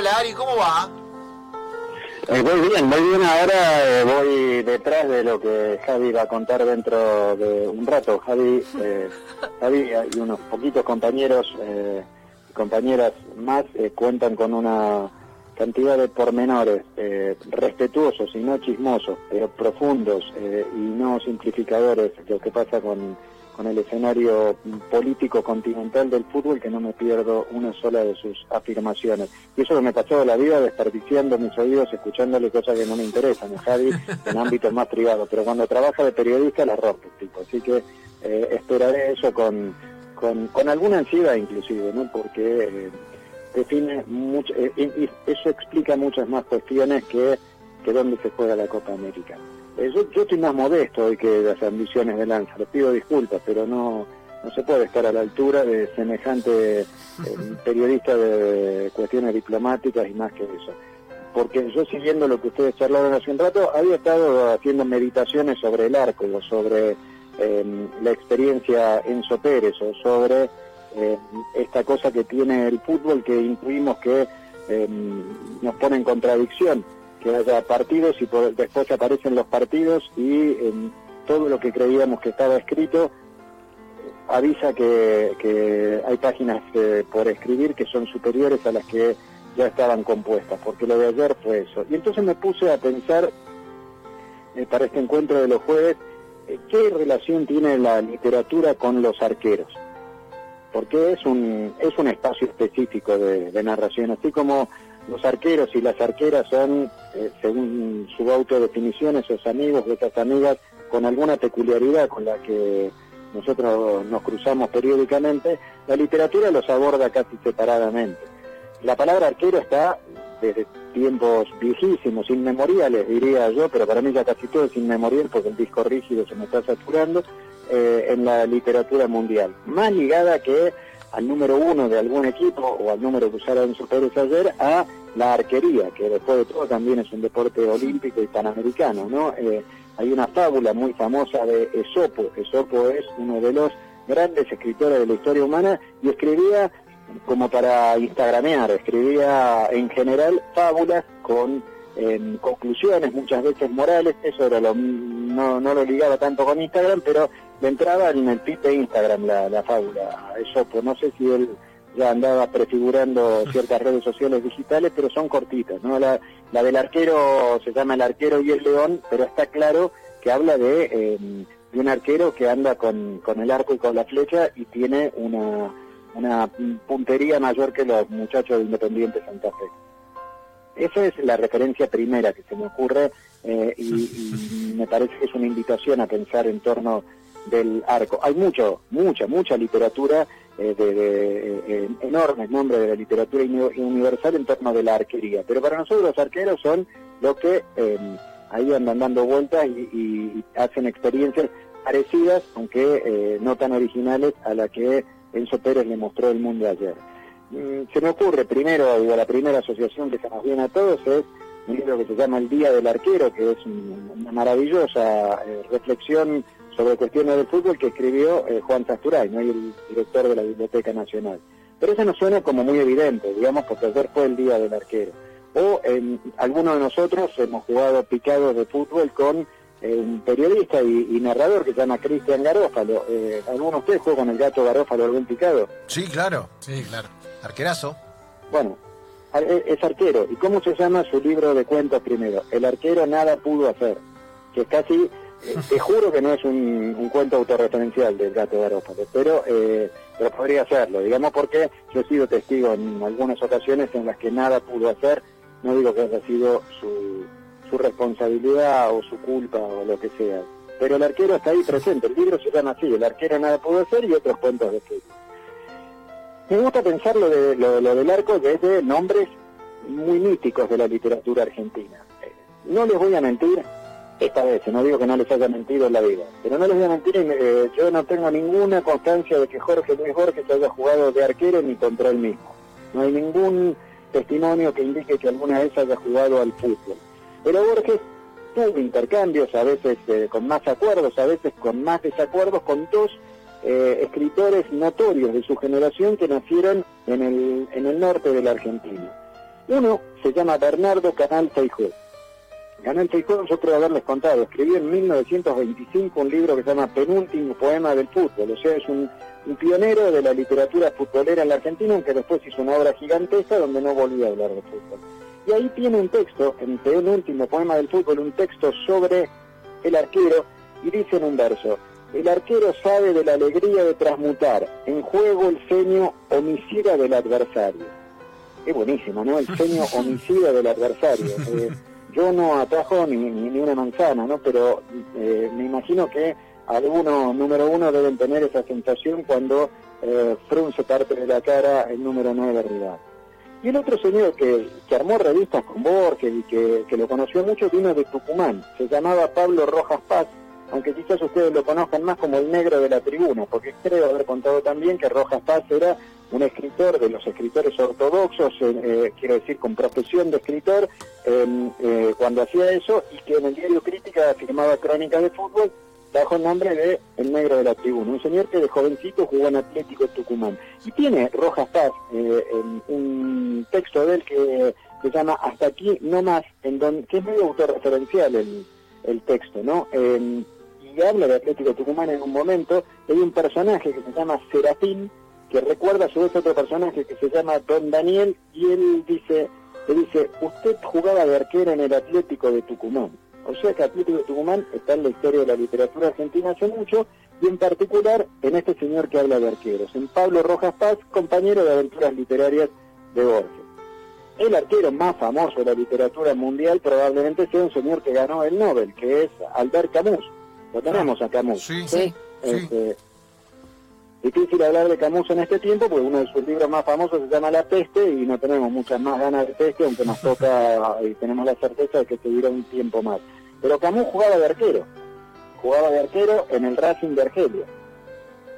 Hola Ari, ¿cómo va? Eh, muy bien, muy bien. Ahora eh, voy detrás de lo que Javi va a contar dentro de un rato. Javi, eh, Javi y unos poquitos compañeros eh, y compañeras más eh, cuentan con una cantidad de pormenores eh, respetuosos y no chismosos, pero profundos eh, y no simplificadores, lo que pasa con con el escenario político continental del fútbol que no me pierdo una sola de sus afirmaciones. Y eso que me pasó la vida desperdiciando mis oídos, escuchándole cosas que no me interesan, Javi, en ámbitos más privados. Pero cuando trabaja de periodista la rompe, tipo. Así que eh, esperaré eso con, con, con, alguna ansiedad inclusive, ¿no? Porque eh, define mucho, eh, y eso explica muchas más cuestiones que, que dónde se juega la Copa América. Eh, yo, yo, estoy más modesto hoy que las ambiciones de Lanza, les pido disculpas, pero no, no se puede estar a la altura de semejante eh, periodista de cuestiones diplomáticas y más que eso. Porque yo siguiendo lo que ustedes charlaron hace un rato, había estado haciendo meditaciones sobre el arco, o sobre eh, la experiencia en Pérez, o sobre eh, esta cosa que tiene el fútbol que intuimos que nos pone en contradicción que haya partidos y por, después aparecen los partidos y en todo lo que creíamos que estaba escrito avisa que, hay páginas eh, por escribir que son superiores a las que ya estaban compuestas, porque lo de ayer fue eso. Y entonces me puse a pensar eh, para este encuentro de los jueves, eh, ¿qué relación tiene la literatura con los arqueros? Porque es un, es un espacio específico de narración, así como los arqueros y las arqueras son, eh, según su autodefinición, esos amigos de esas amigas con alguna peculiaridad con la que nosotros nos cruzamos periódicamente, la literatura los aborda casi separadamente. La palabra arquero está desde tiempos viejísimos, inmemoriales diría yo, pero para mí ya casi todo es inmemorial porque el disco rígido se me está saturando, eh, en la literatura mundial. Más ligada que al número uno de algún equipo o al número que usaron sus Pérez ayer a la arquería, que después de todo también es un deporte olímpico y panamericano, ¿no? Eh, hay una fábula muy famosa de Esopo. Esopo es uno de los grandes escritores de la historia humana y escribía como para instagramear, escribía en general fábulas con eh, conclusiones, muchas veces morales, eso era lo, no, no lo ligaba tanto con Instagram, pero le entraba en el feed de Instagram la, la fábula, Esopo, no sé si él ya andaba prefigurando ciertas redes sociales digitales, pero son cortitas, ¿no? La, la del arquero se llama El arquero y el león, pero está claro que habla de, eh, de un arquero que anda con, con el arco y con la flecha y tiene una, una puntería mayor que los muchachos de Independiente Santa Fe. Esa es la referencia primera que se me ocurre eh, y, y me parece que es una invitación a pensar en torno del arco. Hay mucho, mucha, mucha literatura eh, de, de eh, enormes nombres de la literatura universal en torno de la arquería, pero para nosotros los arqueros son los que eh, ahí andan dando vueltas y, y, hacen experiencias parecidas, aunque eh, no tan originales, a la que Enzo Pérez le mostró el mundo ayer. Mm, se me ocurre primero, digo, la primera asociación que se nos viene a todos es un libro que se llama El Día del Arquero, que es una maravillosa eh, reflexión sobre cuestiones del fútbol que escribió eh, Juan Sasturay, ¿no? el director de la Biblioteca Nacional. Pero eso nos suena como muy evidente, digamos, porque ayer fue el día del arquero. O eh, algunos de nosotros hemos jugado picados de fútbol con eh, un periodista y, y, narrador que se llama Cristian Garófalo. Eh, ¿Alguno de ustedes jugó con el gato Garófalo algún picado? Sí, claro, sí, claro. Arquerazo. Bueno, es arquero. ¿Y cómo se llama su libro de cuentos primero? El arquero nada pudo hacer, que es casi te juro que no es un, cuento autorreferencial del gato Garófalo, pero, eh, pero podría hacerlo, digamos porque yo he sido testigo en algunas ocasiones en las que nada pudo hacer, no digo que haya sido su, su responsabilidad o su culpa o lo que sea, pero el arquero está ahí presente, el libro se llama así, el arquero nada pudo hacer y otros cuentos de fútbol. Me gusta pensar lo, de, lo, lo del arco desde nombres muy míticos de la literatura argentina. No les voy a mentir, esta vez, no digo que no les haya mentido en la vida, pero no les voy a mentir, eh, yo no tengo ninguna constancia de que Jorge Luis Borges haya jugado de arquero ni contra él mismo. No hay ningún testimonio que indique que alguna vez haya jugado al fútbol. Pero Borges tuvo intercambios, a veces eh, con más acuerdos, a veces con más desacuerdos, con dos eh, escritores notorios de su generación que nacieron en el, en el norte de la Argentina. Uno se llama Bernardo Canal Feijó. Canal Feijó, yo creo haberles contado, escribió en 1925 un libro que se llama Penúltimo Poema del Fútbol, o sea, es un, un pionero de la literatura futbolera en la Argentina, aunque después hizo una obra gigantesca donde no volvió a hablar de fútbol. Y ahí tiene un texto, en Penúltimo Poema del Fútbol, un texto sobre el arquero, y dice en un verso, el arquero sabe de la alegría de transmutar en juego el ceño homicida del adversario. Es buenísimo, ¿no? El ceño homicida del adversario. Eh, yo no atajo ni, ni, una manzana, ¿no? Pero eh, me imagino que algunos, número uno, deben tener esa sensación cuando eh, frunce parte de la cara el número 9 rival. Y el otro señor que, que armó revistas con Borges y que, que, lo conoció mucho vino de Tucumán. Se llamaba Pablo Rojas Paz, aunque quizás ustedes lo conozcan más como el negro de la tribuna, porque creo haber contado también que Rojas Paz era un escritor de los escritores ortodoxos, eh, eh quiero decir, con profesión de escritor, eh, cuando hacía eso, y que en el diario Crítica firmaba crónicas de fútbol bajo el nombre de El Negro de la Tribuna, un señor que de jovencito jugó en Atlético Tucumán. Y tiene Rojas Paz eh, un texto de él que se llama Hasta aquí no más, en donde, que es medio autorreferencial el, el texto, ¿no? y habla de Atlético Tucumán en un momento, hay un personaje que se llama Serafín, que recuerda a su vez otro personaje que se llama Don Daniel, y él dice, le dice, usted jugaba de arquero en el Atlético de Tucumán. O sea que Atlético de Tucumán está en la historia de la literatura argentina hace mucho, y en particular en este señor que habla de arqueros, en Pablo Rojas Paz, compañero de aventuras literarias de Borges. El arquero más famoso de la literatura mundial probablemente sea un señor que ganó el Nobel, que es Albert Camus. Lo tenemos a Camus. Sí, sí. Este, difícil hablar de Camus en este tiempo, porque uno de sus libros más famosos se llama La Peste y no tenemos muchas más ganas de peste, aunque nos toca y tenemos la certeza de que seguirá un tiempo más. Pero Camus jugaba de arquero, jugaba de arquero en el Racing de Argelia.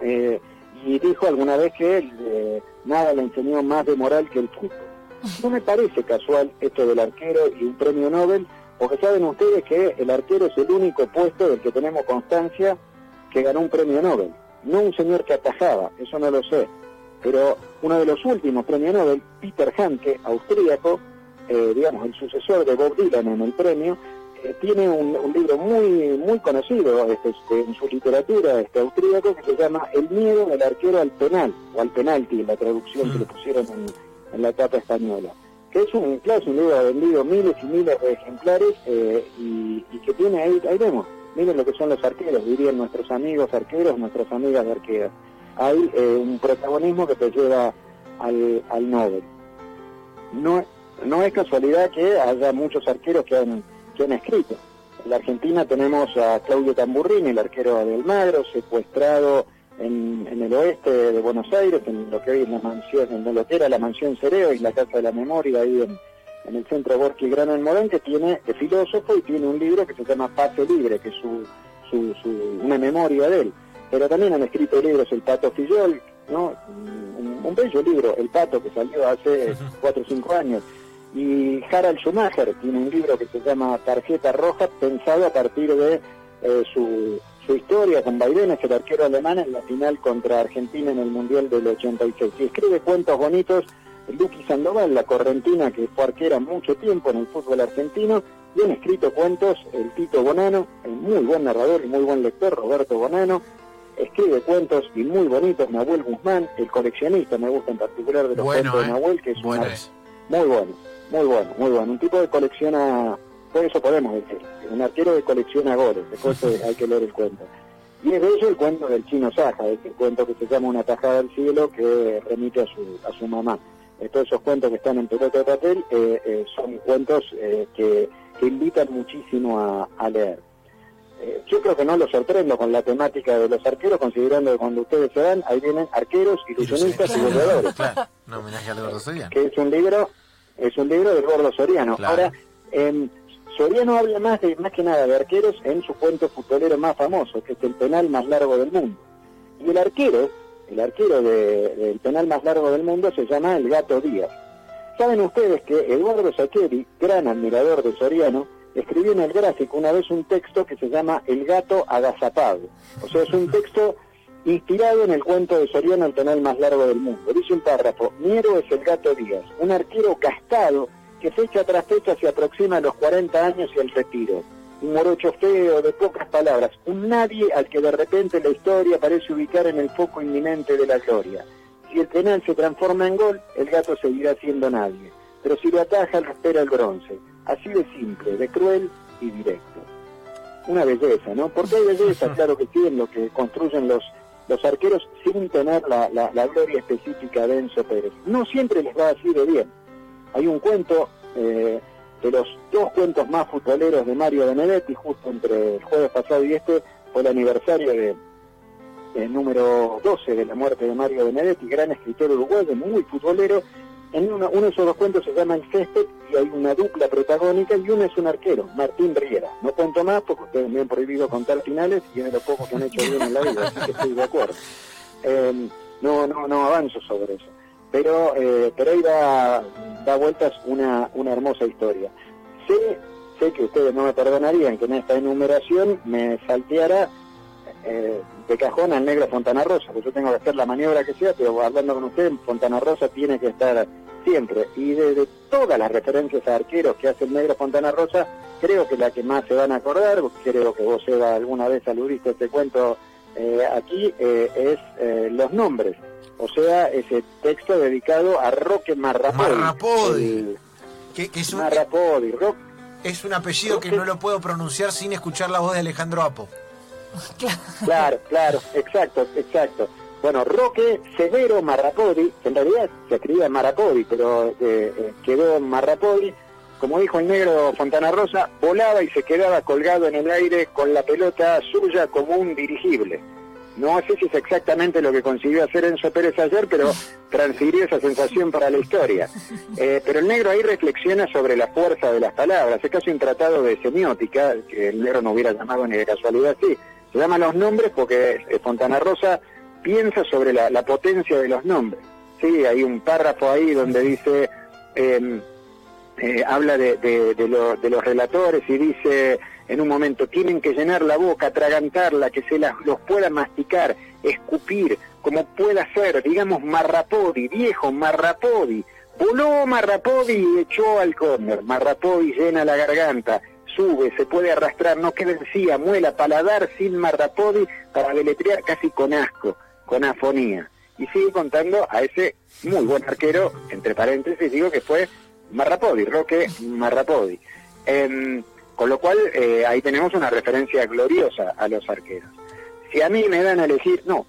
Eh, y dijo alguna vez que eh, nada le enseñó más de moral que el fútbol. No me parece casual esto del arquero y un premio Nobel, porque saben ustedes que el arquero es el único puesto del que tenemos constancia que ganó un premio Nobel no un señor que atajaba, eso no lo sé, pero uno de los últimos premios Nobel, Peter Hanke, austríaco, eh, digamos, el sucesor de Bob Dylan en el premio, eh, tiene un, libro muy muy conocido este, este, en su literatura este austríaco que se llama El miedo del arquero al penal, o al penalti, la traducción que le mm. pusieron en, la etapa española que es un, claro, un libro vendido miles y miles de ejemplares eh, y, y, que tiene ahí, ahí vemos, miren lo que son los arqueros, dirían nuestros amigos arqueros, nuestras amigas de arqueras. Hay eh, un protagonismo que te lleva al, al Nobel. No, no es casualidad que haya muchos arqueros que han, que han escrito. En la Argentina tenemos a Claudio Tamburrini, el arquero de Almagro, secuestrado en, en, el oeste de Buenos Aires, en lo que hoy es la mansión, en lo la mansión Cereo y la Casa de la Memoria ahí en, en el Centro Borki Grano en Morán, que tiene, es filósofo y tiene un libro que se llama Pase Libre, que es su, su, una memoria de él. Pero también han escrito libros El Pato Fillol, ¿no? Un, bello libro, El Pato, que salió hace cuatro o cinco años. Y Harald Schumacher tiene un libro que se llama Tarjeta Roja, pensado a partir de eh, su, su historia con Baidenes, el arquero alemán, en la final contra Argentina en el Mundial del 86. Y escribe cuentos bonitos Luqui Sandoval, la correntina que fue arquera mucho tiempo en el fútbol argentino, y han escrito cuentos el Tito Bonano, el muy buen narrador y muy buen lector Roberto Bonano, escribe cuentos y muy bonitos Nahuel Guzmán, el coleccionista, me gusta en particular de los cuentos de ¿eh? Nahuel, que es, muy bueno, muy bueno, muy bueno, un tipo de colecciona, por eso podemos decir, un arquero que colecciona goles, después hay que leer el cuento. Y es de ello el cuento del chino Saja, este cuento que se llama Una tajada del cielo que remite a su, a su mamá. Eh, todos esos cuentos que están en pelota de papel eh, eh, son cuentos que, invitan muchísimo a, leer. yo creo que no los sorprendo con la temática de los arqueros, considerando que cuando ustedes se van, ahí vienen arqueros, ilusionistas y goleadores. Claro, un homenaje gordo Soriano. Que es un libro, es un libro del gordo Soriano. Ahora, eh, Soriano habla más, de, más que nada de arqueros en su cuento futbolero más famoso, que es el penal más largo del mundo. Y el arquero el arquero del penal más largo del mundo, se llama el Gato Díaz. Saben ustedes que Eduardo Sacheri, gran admirador de Soriano, escribió en el gráfico una vez un texto que se llama El gato agazapado. O sea, es un texto inspirado en el cuento de Soriano, el penal más largo del mundo. Dice un párrafo, mi héroe es el gato Díaz, un arquero cascado que fecha tras fecha se aproxima a los 40 años y el retiro. Un morocho feo, de pocas palabras, un nadie al que de repente la historia parece ubicar en el foco inminente de la gloria. Si el penal se transforma en gol, el gato seguirá siendo nadie. Pero si lo ataja, lo espera el bronce. Así de simple, de cruel y directo. Una belleza, ¿no? Porque hay belleza, claro que sí, en lo que construyen los, los arqueros sin tener la, la, gloria específica de Enzo Pérez. No siempre les va así de bien. Hay un cuento eh, de los dos cuentos más futboleros de Mario Benedetti, justo entre el jueves pasado y este, fue el aniversario de, número 12 de la muerte de Mario Benedetti, gran escritor uruguayo, muy futbolero. En uno, de esos dos cuentos se llama El césped y hay una dupla protagónica y uno es un arquero, Martín Riera. No cuento más porque ustedes me han prohibido contar finales y es de lo poco que han hecho bien en la vida, así que estoy de acuerdo. Eh, no, no, no avanzo sobre eso. Pero, eh, pero ahí da, vueltas una, una hermosa historia. Sé, sé que ustedes no me perdonarían que en esta enumeración me salteara eh, de cajón al negro Fontana Rosa, pues yo tengo que hacer la maniobra que sea, pero hablando con usted, Fontana Rosa tiene que estar siempre. Y de, todas las referencias a arqueros que hace el negro Fontana Rosa, creo que la que más se van a acordar, creo que vos, Eva, alguna vez aludiste este cuento eh, aquí, eh, es los nombres. O sea, ese texto dedicado a Roque Marrapodi. Marrapodi. que, es un, Marrapodi. es un apellido que no lo puedo pronunciar sin escuchar la voz de Alejandro Apo. Claro, claro, exacto, exacto. Bueno, Roque Severo Marrapodi, en realidad se escribía Marrapodi, pero eh, eh, quedó Marrapodi, como dijo el negro Fontana Rosa, volaba y se quedaba colgado en el aire con la pelota suya como un dirigible. No sé si es exactamente lo que consiguió hacer Enzo Pérez ayer, pero transfirió esa sensación para la historia. Eh, pero el negro ahí reflexiona sobre la fuerza de las palabras. Es casi un tratado de semiótica, que el negro no hubiera llamado ni de casualidad así se llaman los nombres porque eh, Fontana Rosa piensa sobre la, potencia de los nombres. Sí, hay un párrafo ahí donde dice, em, eh, habla de, de, los relatores y dice en un momento, tienen que llenar la boca, atragantarla, que se los pueda masticar, escupir, como pueda ser, digamos Marrapodi, viejo Marrapodi, voló Marrapodi y echó al córner, Marrapodi llena la garganta, sube, se puede arrastrar, no queda encía, muela, paladar sin marrapodi para deletrear casi con asco, con afonía. Y sigue contando a ese muy buen arquero, entre paréntesis, digo que fue Marrapodi, Roque Marrapodi. Em, con lo cual, eh, ahí tenemos una referencia gloriosa a los arqueros. Si a mí me dan a elegir, no,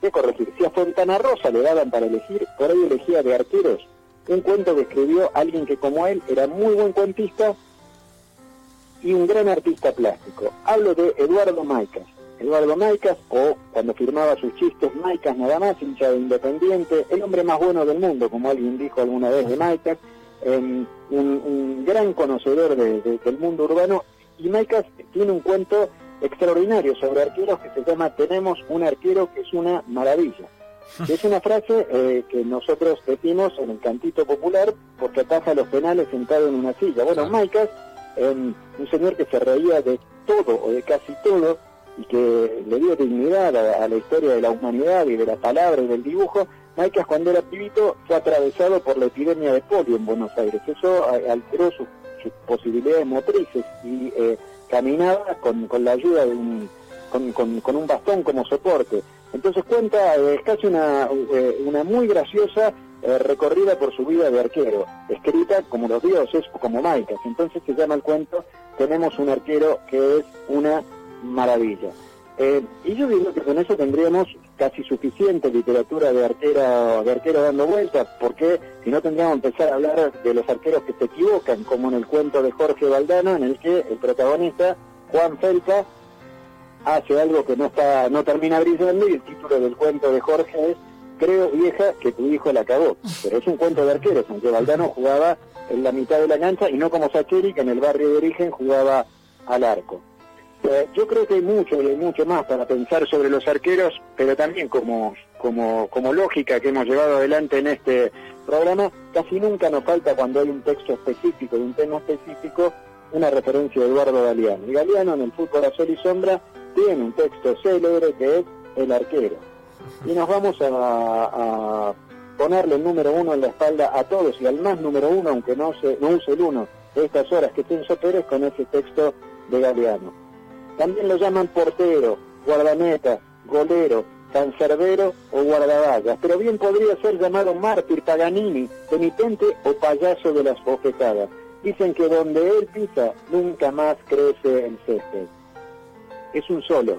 de corregir, si a Fontana Rosa le daban para elegir, por ahí elegía de arqueros un cuento que escribió alguien que como él era muy buen cuentista y un gran artista plástico. Hablo de Eduardo Maicas. Eduardo Maicas, o cuando firmaba sus chistes, Maicas nada más, hincha de Independiente, el hombre más bueno del mundo, como alguien dijo alguna vez de Maicas, un, gran conocedor del mundo urbano, y Maicas tiene un cuento extraordinario sobre arqueros que se llama Tenemos un arquero que es una maravilla. Es una frase eh, que nosotros decimos en el cantito popular porque ataja los penales sentado en una silla. Bueno, Maicas un señor que se reía de todo o de casi todo y que le dio dignidad a, la historia de la humanidad y de la palabra y del dibujo, Maicas cuando era pibito fue atravesado por la epidemia de polio en Buenos Aires. Eso alteró sus, posibilidades motrices y eh, caminaba con, la ayuda de un, con, un bastón como soporte. Entonces cuenta, es casi una, eh, una muy graciosa eh, recorrida por su vida de arquero, escrita como los dioses como Maicas. Entonces se llama el cuento Tenemos un arquero que es una maravilla. Eh, y yo digo que con eso tendríamos casi suficiente literatura de arquero, de arquero dando vueltas, porque si no tendríamos que empezar a hablar de los arqueros que se equivocan, como en el cuento de Jorge Valdano, en el que el protagonista, Juan Felpa, hace algo que no está, no termina brillando y el título del cuento de Jorge es creo, vieja, que tu hijo la acabó. Pero es un cuento de arqueros, aunque Valdano jugaba en la mitad de la cancha y no como Sacheri, que en el barrio de origen jugaba al arco. Eh, yo creo que hay mucho y hay mucho más para pensar sobre los arqueros, pero también como, como, como lógica que hemos llevado adelante en este programa, casi nunca nos falta cuando hay un texto específico, de un tema específico, una referencia de Eduardo Galeano. Y Galeano en el fútbol a y sombra tiene un texto célebre que es El arquero y nos vamos a, ponerle el número uno en la espalda a todos y al más número uno, aunque no, se, no use el uno de estas horas que Tenso Pérez con ese texto de Galeano. También lo llaman portero, guardameta, golero, cancerbero o guardaballas, pero bien podría ser llamado mártir, paganini, penitente o payaso de las bofetadas. Dicen que donde él pisa nunca más crece el césped. Es un solo.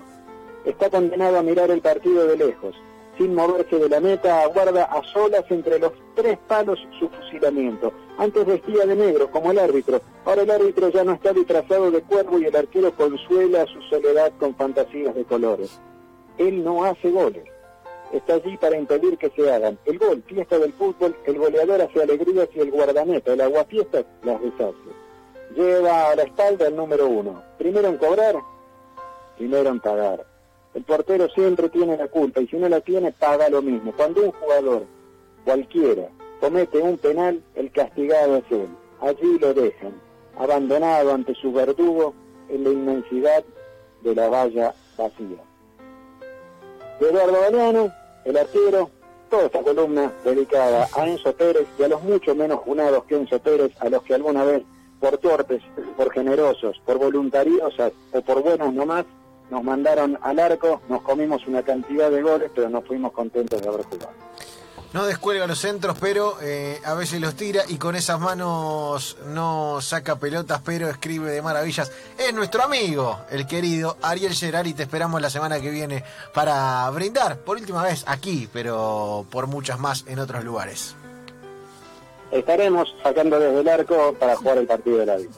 Está condenado a mirar el partido de lejos. Sin moverse de la meta, aguarda a solas entre los tres palos su fusilamiento. Antes vestía de negro, como el árbitro. Ahora el árbitro ya no está disfrazado de cuervo y el arquero consuela su soledad con fantasías de colores. Él no hace goles. Está allí para impedir que se hagan. El gol, fiesta del fútbol, el goleador hace alegrías y el guardameta, el aguafiesta, las deshace. Lleva a la espalda el número uno. Primero en cobrar, primero en pagar. El portero siempre tiene la culpa y si no la tiene, paga lo mismo. Cuando un jugador, cualquiera, comete un penal, el castigado es él. Allí lo dejan, abandonado ante su verdugo en la inmensidad de la valla vacía. Eduardo Galeano, el arquero, toda esta columna dedicada a Enzo Pérez y a los mucho menos junados que Enzo Pérez, a los que alguna vez, por torpes, por generosos, por voluntariosas o por buenos nomás, nos mandaron al arco, nos comimos una cantidad de goles, pero no fuimos contentos de haber jugado. No descuelga los centros, pero eh, a veces los tira y con esas manos no saca pelotas, pero escribe de maravillas. Es nuestro amigo, el querido Ariel Gerard, y te esperamos la semana que viene para brindar, por última vez aquí, pero por muchas más en otros lugares. Estaremos sacando desde el arco para jugar el partido de la vida.